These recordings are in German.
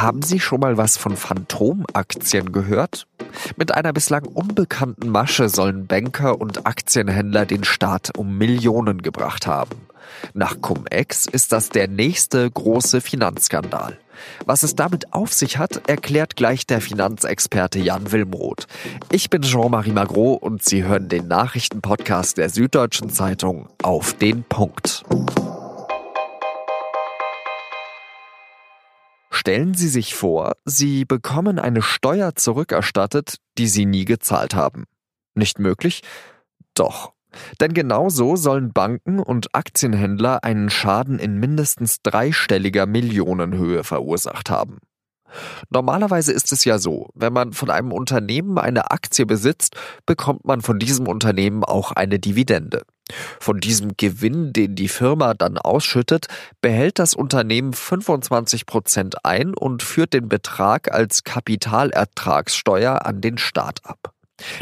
Haben Sie schon mal was von Phantomaktien gehört? Mit einer bislang unbekannten Masche sollen Banker und Aktienhändler den Staat um Millionen gebracht haben. Nach Cum-Ex ist das der nächste große Finanzskandal. Was es damit auf sich hat, erklärt gleich der Finanzexperte Jan Wilmroth. Ich bin Jean-Marie Magro und Sie hören den Nachrichtenpodcast der Süddeutschen Zeitung auf den Punkt. Stellen Sie sich vor, Sie bekommen eine Steuer zurückerstattet, die Sie nie gezahlt haben. Nicht möglich? Doch. Denn genau so sollen Banken und Aktienhändler einen Schaden in mindestens dreistelliger Millionenhöhe verursacht haben. Normalerweise ist es ja so, wenn man von einem Unternehmen eine Aktie besitzt, bekommt man von diesem Unternehmen auch eine Dividende. Von diesem Gewinn, den die Firma dann ausschüttet, behält das Unternehmen 25 Prozent ein und führt den Betrag als Kapitalertragssteuer an den Staat ab.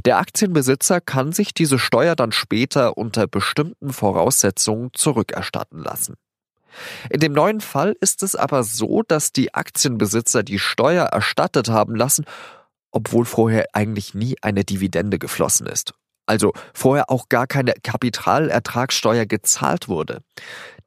Der Aktienbesitzer kann sich diese Steuer dann später unter bestimmten Voraussetzungen zurückerstatten lassen. In dem neuen Fall ist es aber so, dass die Aktienbesitzer die Steuer erstattet haben lassen, obwohl vorher eigentlich nie eine Dividende geflossen ist. Also vorher auch gar keine Kapitalertragssteuer gezahlt wurde.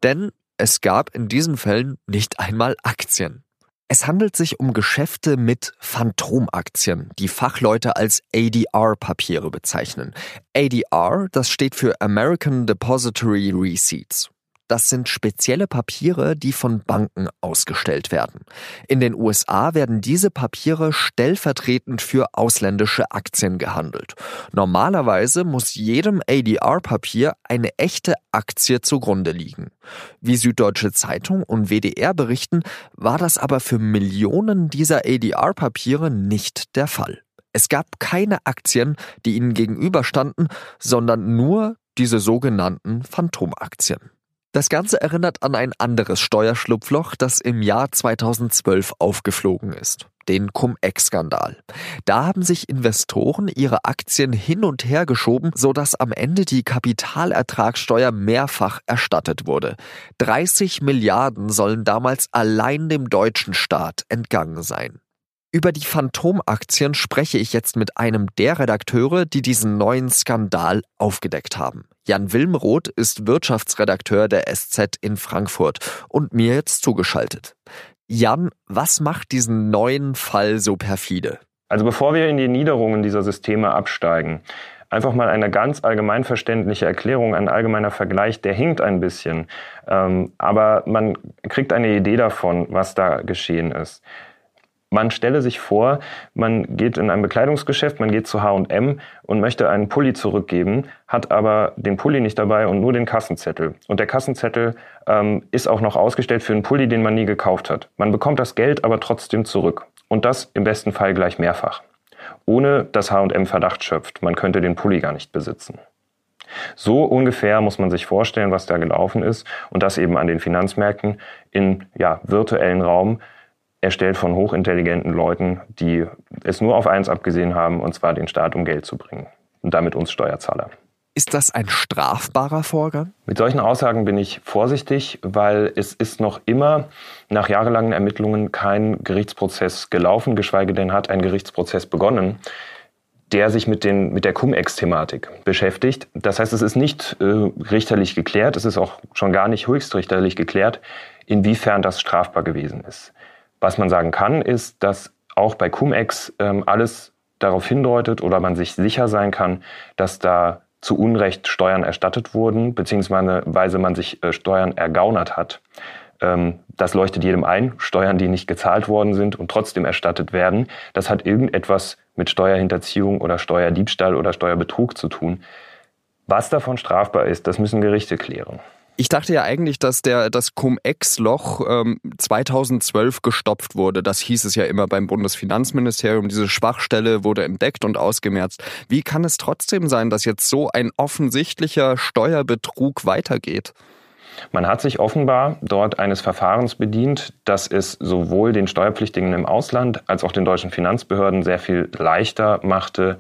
Denn es gab in diesen Fällen nicht einmal Aktien. Es handelt sich um Geschäfte mit Phantomaktien, die Fachleute als ADR-Papiere bezeichnen. ADR, das steht für American Depository Receipts. Das sind spezielle Papiere, die von Banken ausgestellt werden. In den USA werden diese Papiere stellvertretend für ausländische Aktien gehandelt. Normalerweise muss jedem ADR-Papier eine echte Aktie zugrunde liegen. Wie Süddeutsche Zeitung und WDR berichten, war das aber für Millionen dieser ADR-Papiere nicht der Fall. Es gab keine Aktien, die ihnen gegenüberstanden, sondern nur diese sogenannten Phantomaktien. Das Ganze erinnert an ein anderes Steuerschlupfloch, das im Jahr 2012 aufgeflogen ist. Den Cum-Ex-Skandal. Da haben sich Investoren ihre Aktien hin und her geschoben, sodass am Ende die Kapitalertragssteuer mehrfach erstattet wurde. 30 Milliarden sollen damals allein dem deutschen Staat entgangen sein. Über die Phantomaktien spreche ich jetzt mit einem der Redakteure, die diesen neuen Skandal aufgedeckt haben. Jan Wilmroth ist Wirtschaftsredakteur der SZ in Frankfurt und mir jetzt zugeschaltet. Jan, was macht diesen neuen Fall so perfide? Also bevor wir in die Niederungen dieser Systeme absteigen, einfach mal eine ganz allgemeinverständliche Erklärung, ein allgemeiner Vergleich, der hinkt ein bisschen, ähm, aber man kriegt eine Idee davon, was da geschehen ist. Man stelle sich vor, man geht in ein Bekleidungsgeschäft, man geht zu H&M und möchte einen Pulli zurückgeben, hat aber den Pulli nicht dabei und nur den Kassenzettel. Und der Kassenzettel ähm, ist auch noch ausgestellt für einen Pulli, den man nie gekauft hat. Man bekommt das Geld aber trotzdem zurück. Und das im besten Fall gleich mehrfach. Ohne dass H&M Verdacht schöpft, man könnte den Pulli gar nicht besitzen. So ungefähr muss man sich vorstellen, was da gelaufen ist und das eben an den Finanzmärkten in ja, virtuellen Raum erstellt von hochintelligenten Leuten, die es nur auf eins abgesehen haben, und zwar den Staat um Geld zu bringen. Und damit uns Steuerzahler. Ist das ein strafbarer Vorgang? Mit solchen Aussagen bin ich vorsichtig, weil es ist noch immer nach jahrelangen Ermittlungen kein Gerichtsprozess gelaufen, geschweige denn hat ein Gerichtsprozess begonnen, der sich mit, den, mit der Cum-Ex-Thematik beschäftigt. Das heißt, es ist nicht äh, richterlich geklärt, es ist auch schon gar nicht höchstrichterlich geklärt, inwiefern das strafbar gewesen ist. Was man sagen kann, ist, dass auch bei Cum-Ex ähm, alles darauf hindeutet oder man sich sicher sein kann, dass da zu Unrecht Steuern erstattet wurden, beziehungsweise man sich äh, Steuern ergaunert hat. Ähm, das leuchtet jedem ein. Steuern, die nicht gezahlt worden sind und trotzdem erstattet werden, das hat irgendetwas mit Steuerhinterziehung oder Steuerdiebstahl oder Steuerbetrug zu tun. Was davon strafbar ist, das müssen Gerichte klären. Ich dachte ja eigentlich, dass der das Cum-Ex-Loch ähm, 2012 gestopft wurde. Das hieß es ja immer beim Bundesfinanzministerium. Diese Schwachstelle wurde entdeckt und ausgemerzt. Wie kann es trotzdem sein, dass jetzt so ein offensichtlicher Steuerbetrug weitergeht? Man hat sich offenbar dort eines Verfahrens bedient, das es sowohl den Steuerpflichtigen im Ausland als auch den deutschen Finanzbehörden sehr viel leichter machte,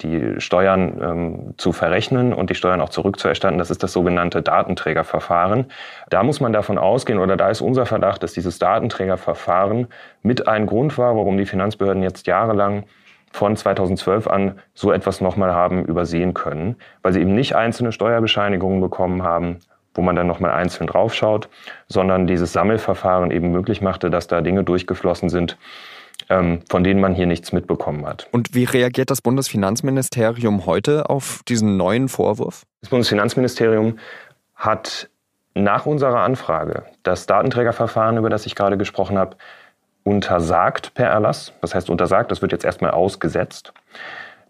die Steuern ähm, zu verrechnen und die Steuern auch zurückzuerstatten. Das ist das sogenannte Datenträgerverfahren. Da muss man davon ausgehen, oder da ist unser Verdacht, dass dieses Datenträgerverfahren mit ein Grund war, warum die Finanzbehörden jetzt jahrelang von 2012 an so etwas nochmal haben übersehen können, weil sie eben nicht einzelne Steuerbescheinigungen bekommen haben, wo man dann nochmal einzeln draufschaut, sondern dieses Sammelverfahren eben möglich machte, dass da Dinge durchgeflossen sind, von denen man hier nichts mitbekommen hat. Und wie reagiert das Bundesfinanzministerium heute auf diesen neuen Vorwurf? Das Bundesfinanzministerium hat nach unserer Anfrage das Datenträgerverfahren, über das ich gerade gesprochen habe, untersagt per Erlass. Das heißt untersagt, das wird jetzt erstmal ausgesetzt.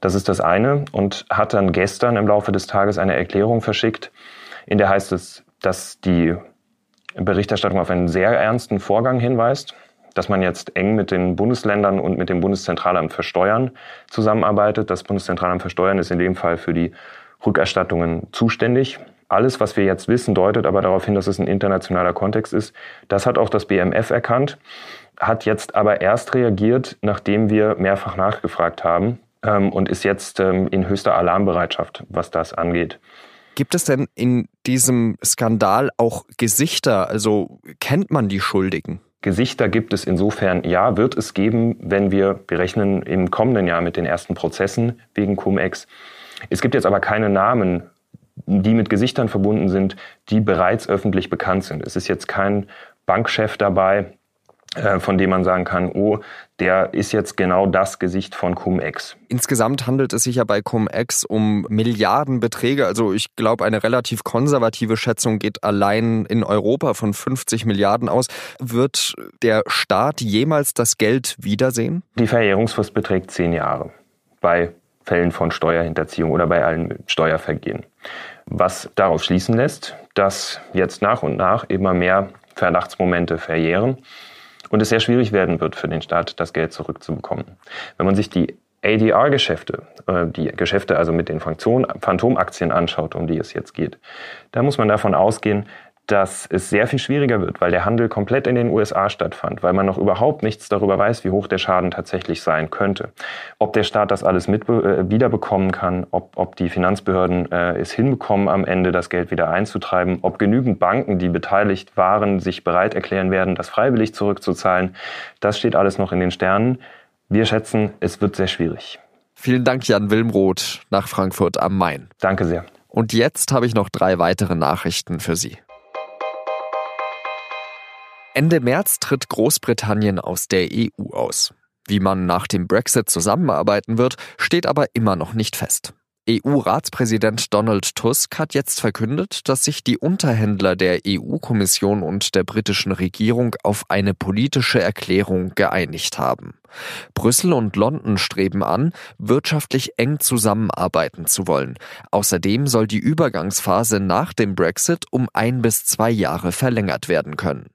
Das ist das eine und hat dann gestern im Laufe des Tages eine Erklärung verschickt, in der heißt es, dass die Berichterstattung auf einen sehr ernsten Vorgang hinweist, dass man jetzt eng mit den Bundesländern und mit dem Bundeszentralamt für Steuern zusammenarbeitet. Das Bundeszentralamt für Steuern ist in dem Fall für die Rückerstattungen zuständig. Alles, was wir jetzt wissen, deutet aber darauf hin, dass es ein internationaler Kontext ist. Das hat auch das BMF erkannt, hat jetzt aber erst reagiert, nachdem wir mehrfach nachgefragt haben ähm, und ist jetzt ähm, in höchster Alarmbereitschaft, was das angeht. Gibt es denn in diesem Skandal auch Gesichter? Also kennt man die Schuldigen? Gesichter gibt es insofern, ja, wird es geben, wenn wir, wir rechnen im kommenden Jahr mit den ersten Prozessen wegen Cum-Ex. Es gibt jetzt aber keine Namen, die mit Gesichtern verbunden sind, die bereits öffentlich bekannt sind. Es ist jetzt kein Bankchef dabei, von dem man sagen kann, oh, der ist jetzt genau das Gesicht von Cum-Ex. Insgesamt handelt es sich ja bei Cum-Ex um Milliardenbeträge. Also ich glaube, eine relativ konservative Schätzung geht allein in Europa von 50 Milliarden aus. Wird der Staat jemals das Geld wiedersehen? Die Verjährungsfrist beträgt zehn Jahre bei Fällen von Steuerhinterziehung oder bei allen Steuervergehen. Was darauf schließen lässt, dass jetzt nach und nach immer mehr Verdachtsmomente verjähren und es sehr schwierig werden wird für den Staat, das Geld zurückzubekommen. Wenn man sich die ADR-Geschäfte, äh, die Geschäfte also mit den Phantomaktien anschaut, um die es jetzt geht, da muss man davon ausgehen, dass es sehr viel schwieriger wird, weil der Handel komplett in den USA stattfand, weil man noch überhaupt nichts darüber weiß, wie hoch der Schaden tatsächlich sein könnte. Ob der Staat das alles mit äh, wiederbekommen kann, ob, ob die Finanzbehörden äh, es hinbekommen, am Ende das Geld wieder einzutreiben, ob genügend Banken, die beteiligt waren, sich bereit erklären werden, das freiwillig zurückzuzahlen, das steht alles noch in den Sternen. Wir schätzen, es wird sehr schwierig. Vielen Dank, Jan Wilmroth, nach Frankfurt am Main. Danke sehr. Und jetzt habe ich noch drei weitere Nachrichten für Sie. Ende März tritt Großbritannien aus der EU aus. Wie man nach dem Brexit zusammenarbeiten wird, steht aber immer noch nicht fest. EU-Ratspräsident Donald Tusk hat jetzt verkündet, dass sich die Unterhändler der EU-Kommission und der britischen Regierung auf eine politische Erklärung geeinigt haben. Brüssel und London streben an, wirtschaftlich eng zusammenarbeiten zu wollen. Außerdem soll die Übergangsphase nach dem Brexit um ein bis zwei Jahre verlängert werden können.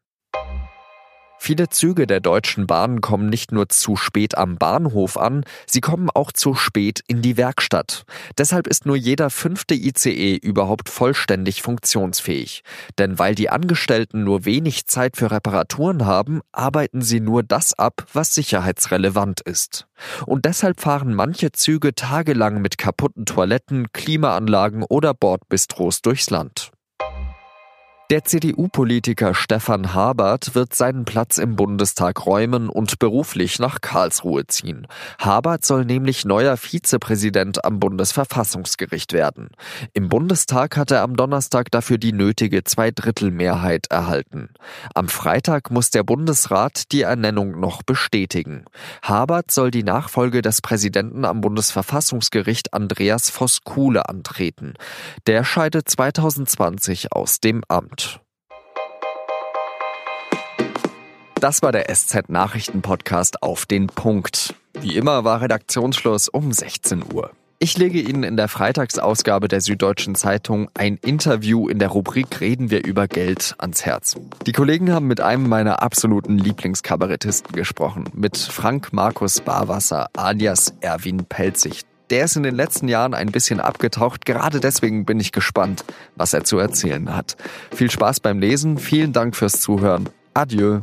Viele Züge der Deutschen Bahn kommen nicht nur zu spät am Bahnhof an, sie kommen auch zu spät in die Werkstatt. Deshalb ist nur jeder fünfte ICE überhaupt vollständig funktionsfähig. Denn weil die Angestellten nur wenig Zeit für Reparaturen haben, arbeiten sie nur das ab, was sicherheitsrelevant ist. Und deshalb fahren manche Züge tagelang mit kaputten Toiletten, Klimaanlagen oder Bordbistros durchs Land. Der CDU-Politiker Stefan Habert wird seinen Platz im Bundestag räumen und beruflich nach Karlsruhe ziehen. Habert soll nämlich neuer Vizepräsident am Bundesverfassungsgericht werden. Im Bundestag hat er am Donnerstag dafür die nötige Zweidrittelmehrheit erhalten. Am Freitag muss der Bundesrat die Ernennung noch bestätigen. Habert soll die Nachfolge des Präsidenten am Bundesverfassungsgericht Andreas Voss-Kuhle antreten. Der scheidet 2020 aus dem Amt. Das war der SZ Nachrichten Podcast auf den Punkt. Wie immer war Redaktionsschluss um 16 Uhr. Ich lege Ihnen in der Freitagsausgabe der Süddeutschen Zeitung ein Interview in der Rubrik Reden wir über Geld ans Herz. Die Kollegen haben mit einem meiner absoluten Lieblingskabarettisten gesprochen, mit Frank Markus Barwasser alias Erwin Pelzig. Der ist in den letzten Jahren ein bisschen abgetaucht. Gerade deswegen bin ich gespannt, was er zu erzählen hat. Viel Spaß beim Lesen. Vielen Dank fürs Zuhören. Adieu.